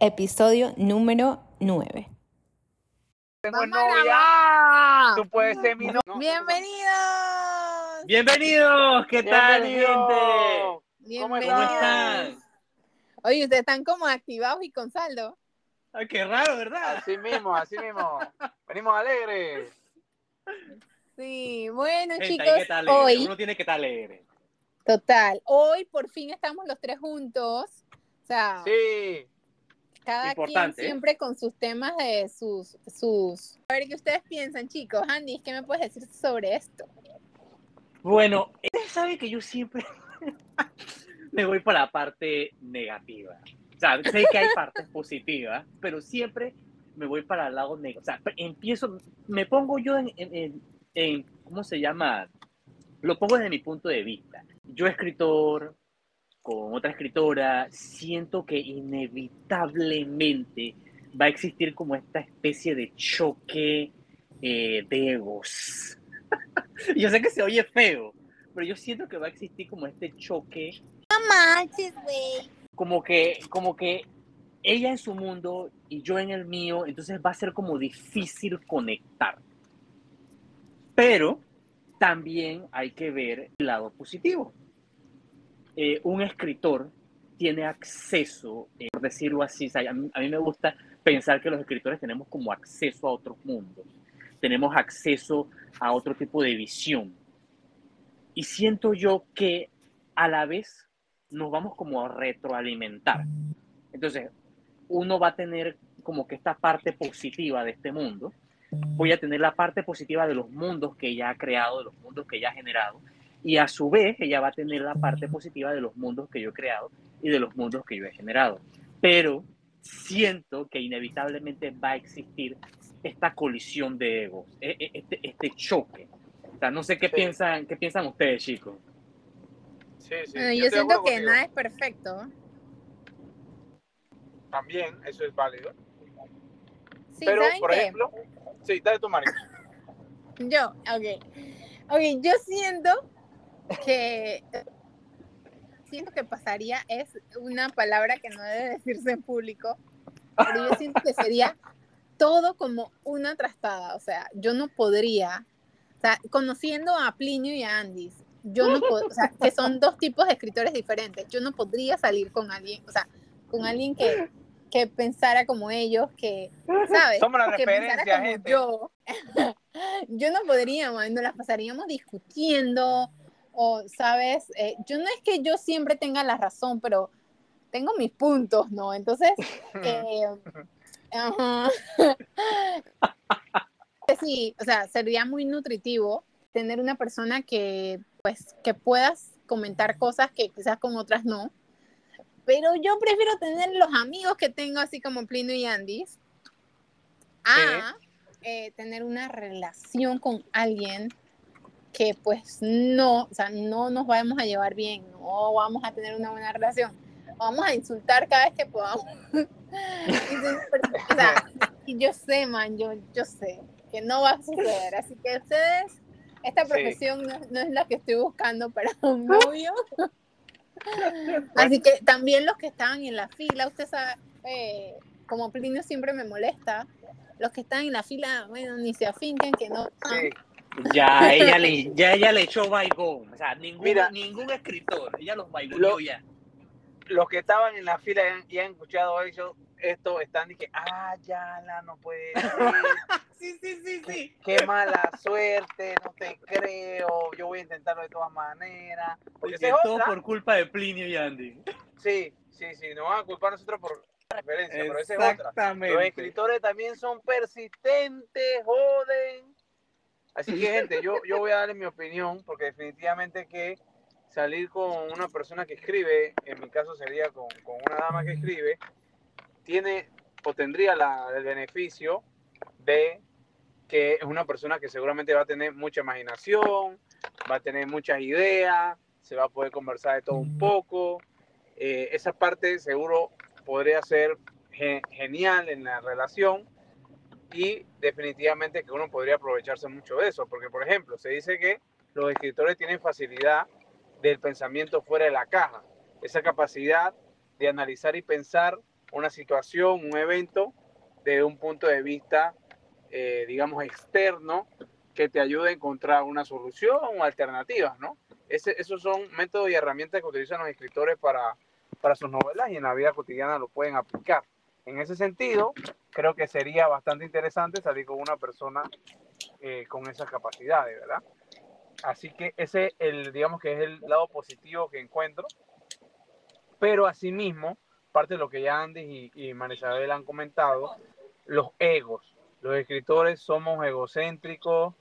episodio número 9. Tengo ¡Vamos a novia, tú puedes ser mi novia. ¡Bienvenidos! Bienvenidos, ¿qué tal, Bienvenido. gente? ¿Cómo ¿Cómo están? Oye, ustedes están como activados y con saldo. Ay, qué raro, ¿verdad? Así mismo, así mismo. Venimos alegres. Sí, bueno, Gente, chicos, que alegre, hoy, Uno tiene que estar alegre. total, hoy por fin estamos los tres juntos. O sea, Sí. Cada importante, quien ¿eh? siempre con sus temas de sus, sus. A ver qué ustedes piensan, chicos. Andy, ¿qué me puedes decir sobre esto? Bueno, ustedes saben que yo siempre me voy para la parte negativa. O sea, sé que hay partes positivas, pero siempre me voy para el lado negativo. O sea, empiezo, me pongo yo en, en- en- en- ¿cómo se llama? Lo pongo desde mi punto de vista. Yo, escritor, con otra escritora, siento que inevitablemente va a existir como esta especie de choque eh, de egos. yo sé que se oye feo, pero yo siento que va a existir como este choque Manches, güey. como que, como que ella en su mundo y yo en el mío, entonces va a ser como difícil conectar. Pero también hay que ver el lado positivo. Eh, un escritor tiene acceso, eh, por decirlo así, o sea, a, mí, a mí me gusta pensar que los escritores tenemos como acceso a otros mundos, tenemos acceso a otro tipo de visión. Y siento yo que a la vez nos vamos como a retroalimentar. Entonces, uno va a tener como que esta parte positiva de este mundo, voy a tener la parte positiva de los mundos que ella ha creado, de los mundos que ella ha generado, y a su vez ella va a tener la parte positiva de los mundos que yo he creado y de los mundos que yo he generado. Pero siento que inevitablemente va a existir esta colisión de egos, e- e- este, este choque. O sea, no sé qué Sí. piensan, qué piensan ustedes, chicos. Sí, sí. Bueno, yo siento que contigo. nada es perfecto. También, eso es válido. Sí, Pero, ¿saben por qué? ejemplo, sí, dale tu mano. Yo, ok. Ok, yo siento que. Siento que pasaría, es una palabra que no debe decirse en público, pero yo siento que sería todo como una trastada. O sea, yo no podría. O sea, conociendo a Plinio y a Andis, yo no. O sea, que son dos tipos de escritores diferentes. Yo no podría salir con alguien, o sea, con alguien que, que pensara como ellos, que, ¿sabes? Somos la que pensara referencia, como gente. yo. yo no podría, man, nos las pasaríamos discutiendo, o, ¿sabes? Eh, yo no es que yo siempre tenga la razón, pero tengo mis puntos, ¿no? Entonces, eh, ajá. sí, o sea, sería muy nutritivo tener una persona que, pues, que puedas comentar cosas que quizás con otras no. Pero yo prefiero tener los amigos que tengo, así como Plino y Andis, a eh, tener una relación con alguien que pues no, o sea, no nos vamos a llevar bien, no vamos a tener una buena relación, vamos a insultar cada vez que podamos. Pero, o sea, y yo sé, man, yo, yo sé que no va a suceder, así que ustedes, esta Sí. profesión no, no es la que estoy buscando para un novio. Así que también los que estaban en la fila, usted sabe, eh, como Plinio siempre me molesta, los que están en la fila, bueno, ni se afinquen que no. Sí. Ya ella le, ya ella le echó baigón. O sea, ningún, Mira. ningún escritor. Ella los baigoneó Lo- ya. Los que estaban en la fila y han, escuchado eso, esto están y que, ah, ya la no puede ser. Sí, sí, sí, qué, qué mala suerte, no te creo, yo voy a intentarlo de todas maneras. Porque es todo otra. por culpa de Plinio y Andy. Sí, sí, sí, nos van a culpar a nosotros por la referencia, pero esa es otra. Los escritores también son persistentes, joden. Así que, gente, yo, yo voy a darle mi opinión, porque definitivamente que salir con una persona que escribe, en mi caso sería con, con una dama que escribe, tiene o tendría la, el beneficio de que es una persona que seguramente va a tener mucha imaginación, va a tener muchas ideas, se va a poder conversar de todo un poco. Eh, esa parte seguro podría ser ge- genial en la relación y definitivamente que uno podría aprovecharse mucho de eso, porque por ejemplo, se dice que los escritores tienen facilidad del pensamiento fuera de la caja, esa capacidad de analizar y pensar una situación, un evento, desde un punto de vista, eh, digamos, externo, que te ayude a encontrar una solución o alternativas, ¿no? Esos son métodos y herramientas que utilizan los escritores para, para sus novelas y en la vida cotidiana lo pueden aplicar. En ese sentido, creo que sería bastante interesante salir con una persona eh, con esas capacidades, ¿verdad? Así que ese, el, digamos que es el lado positivo que encuentro. Pero asimismo, parte de lo que ya Andy y, y Marisabel han comentado, los egos. Los escritores somos egocéntricos.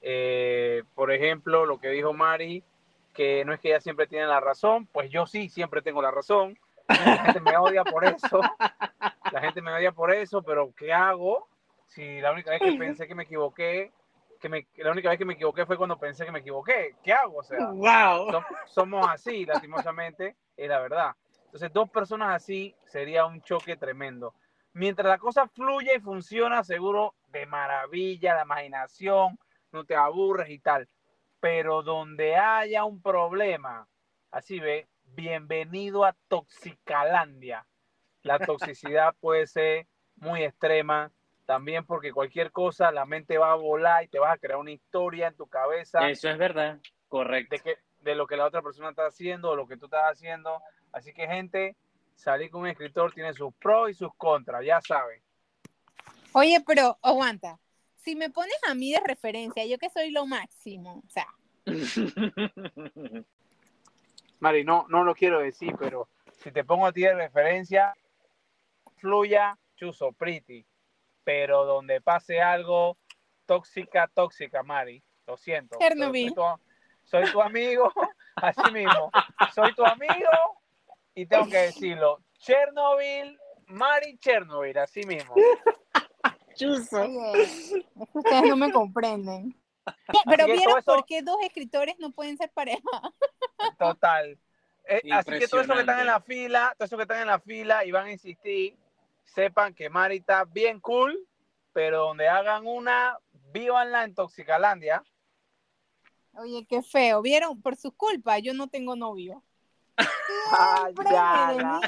Eh, por ejemplo, lo que dijo Mari, que no es que ella siempre tiene la razón, pues yo sí siempre tengo la razón. La gente me odia por eso. La gente me odia por eso, pero ¿qué hago? Si la única vez que pensé que me equivoqué, que me, la única vez que me equivoqué fue cuando pensé que me equivoqué. ¿Qué hago? O sea, ¡Wow! som- somos así, lastimosamente, es la verdad. Entonces, dos personas así sería un choque tremendo. Mientras la cosa fluye y funciona, seguro de maravilla, la imaginación, no te aburres y tal. Pero donde haya un problema, así ve, bienvenido a Toxicalandia. La toxicidad puede ser muy extrema, también porque cualquier cosa, la mente va a volar y te vas a crear una historia en tu cabeza Eso es verdad, correcto. de, que, de lo que la otra persona está haciendo o lo que tú estás haciendo. Así que, gente, salir con un escritor tiene sus pros y sus contras, ya saben. Oye, pero aguanta. Si me pones a mí de referencia, yo que soy lo máximo, o sea, Mari, no, no lo quiero decir, pero si te pongo a ti de referencia, fluya, chuzo, pretty. Pero donde pase algo, tóxica, tóxica, Mari. Lo siento. Soy tu, soy tu amigo, así mismo. Soy tu amigo y tengo que decirlo. Chernobyl, Mari Chernobyl, así mismo. Chuzo. oye, es que ustedes no me comprenden. Pero vieron eso- por qué dos escritores no pueden ser pareja. Total. Eh, así que todos esos que están en la fila, todos esos que están en la fila y van a insistir, sepan que Mari está bien cool, pero donde hagan una, vívanla en Toxicalandia. Oye, qué feo. ¿Vieron? Por su culpa, yo no tengo novio. Siempre me,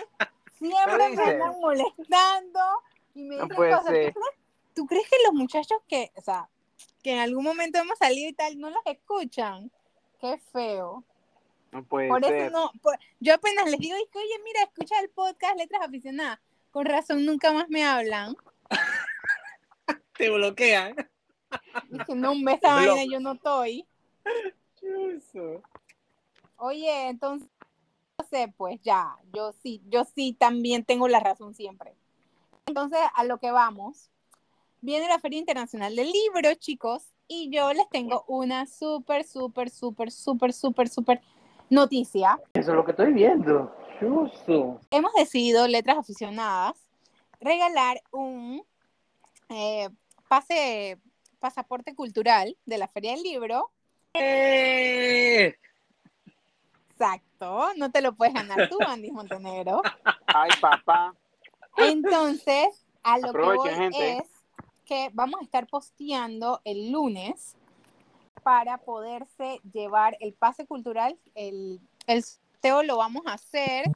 siempre me andan molestando y me No dicen puede cosas. ¿Tú tú crees que los muchachos que, o sea, que en algún momento hemos salido y tal, no los escuchan? Qué feo. No puede Por ser. eso no, por- yo apenas les digo, "Es que, oye, mira, escucha el podcast Letras Aficionadas. Con razón, nunca más me hablan. Te bloquean. Dije, no, hombre, esa vaina yo no estoy. Oye, entonces, no sé, pues ya, yo sí, yo sí también tengo la razón siempre. Entonces, a lo que vamos. Viene la Feria Internacional del Libro, chicos, y yo les tengo una súper, súper, súper, súper, súper, súper noticia. Eso es lo que estoy viendo. Chuzo. Hemos decidido, Letras Aficionadas, regalar un eh, pase, pasaporte cultural de la Feria del Libro. ¡Eh! Exacto, no te lo puedes ganar tú, Andy Montenegro. Ay, papá. Entonces, a lo que voy gente. es que vamos a estar posteando el lunes para poderse llevar el pase cultural. El, el lo vamos a hacer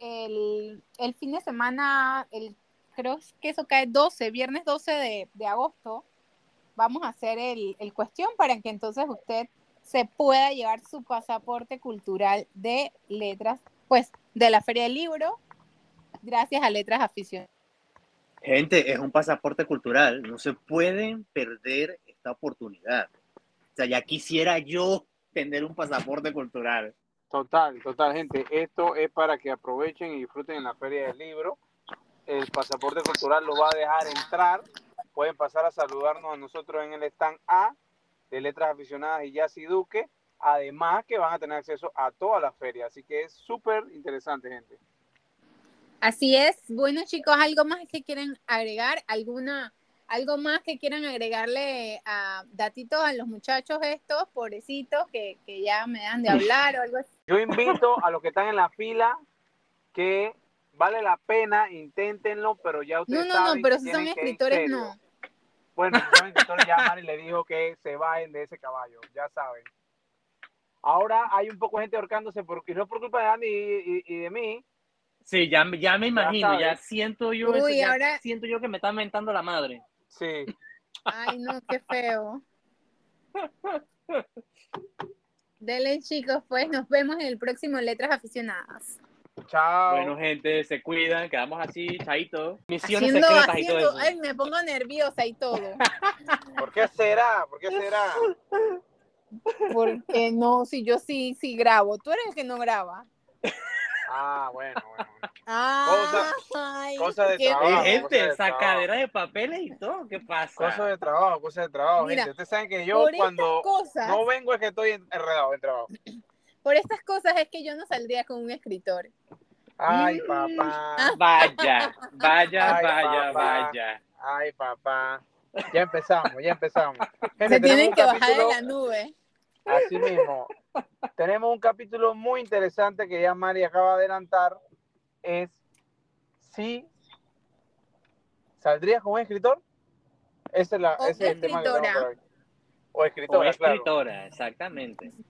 el, el fin de semana, el, creo que eso cae 12, viernes 12 de, de agosto. Vamos a hacer el, el cuestión para que entonces usted se pueda llevar su pasaporte cultural de letras, pues de la Feria del Libro, gracias a Letras Aficionadas. Gente, es un pasaporte cultural. No se pueden perder esta oportunidad. O sea, ya quisiera yo tener un pasaporte cultural. Total, total, gente. Esto es para que aprovechen y disfruten en la Feria del Libro. El pasaporte cultural lo va a dejar entrar. Pueden pasar a saludarnos a nosotros en el stand A de Letras Aficionadas y Yassi Duque. Además que van a tener acceso a toda la feria. Así que es súper interesante, gente. Así es. Bueno, chicos, ¿algo más que quieren agregar? ¿Alguna, algo más que quieran agregarle a datitos a los muchachos estos, pobrecitos, que, que ya me dan de hablar o algo así? Yo invito a los que están en la fila que vale la pena, inténtenlo, pero ya No, ustedes no, no, saben pero si son escritores, no. Bueno, si son escritores ya Mari le dijo que se bajen de ese caballo, ya saben. Ahora hay un poco de gente ahorcándose, porque no por culpa de Andy y, y- y de mí, Sí, ya, me- ya me imagino, ya, siento yo eso, Uy, ya ahora- siento yo que me está mentando la madre. Sí. Ay, no, qué feo. Dele, chicos, pues nos vemos en el próximo Letras Aficionadas. Chao. Bueno, gente, se cuidan, quedamos así, chaito. Misiones Haciendo, secretas y todo eso. ay, me pongo nerviosa y todo. ¿Por qué será? ¿Por qué será? Porque no, si yo sí, sí grabo. Tú eres el que no graba. Ah, bueno, bueno. Ah, ay, cosa de qué trabajo. Ah, gente, de sacadera de papeles y todo, ¿qué pasa? Cosas de trabajo, cosas de trabajo, Mira, gente. Ustedes saben que yo cuando cosas, no vengo es que estoy enredado en trabajo. por estas cosas es que yo no saldría con un escritor. Ay, Mm. papá. Vaya, vaya, Ay, vaya, papá. vaya. Ay, papá. Ya empezamos, ya empezamos. Gente, Se tienen que bajar de la nube. Así mismo. Tenemos un capítulo muy interesante que ya Mari acaba de adelantar. Es si saldrías con un escritor. Ese es, la, O ese es el tema que tenemos escritora. por hoy. O escritora, O claro. escritora, exactamente.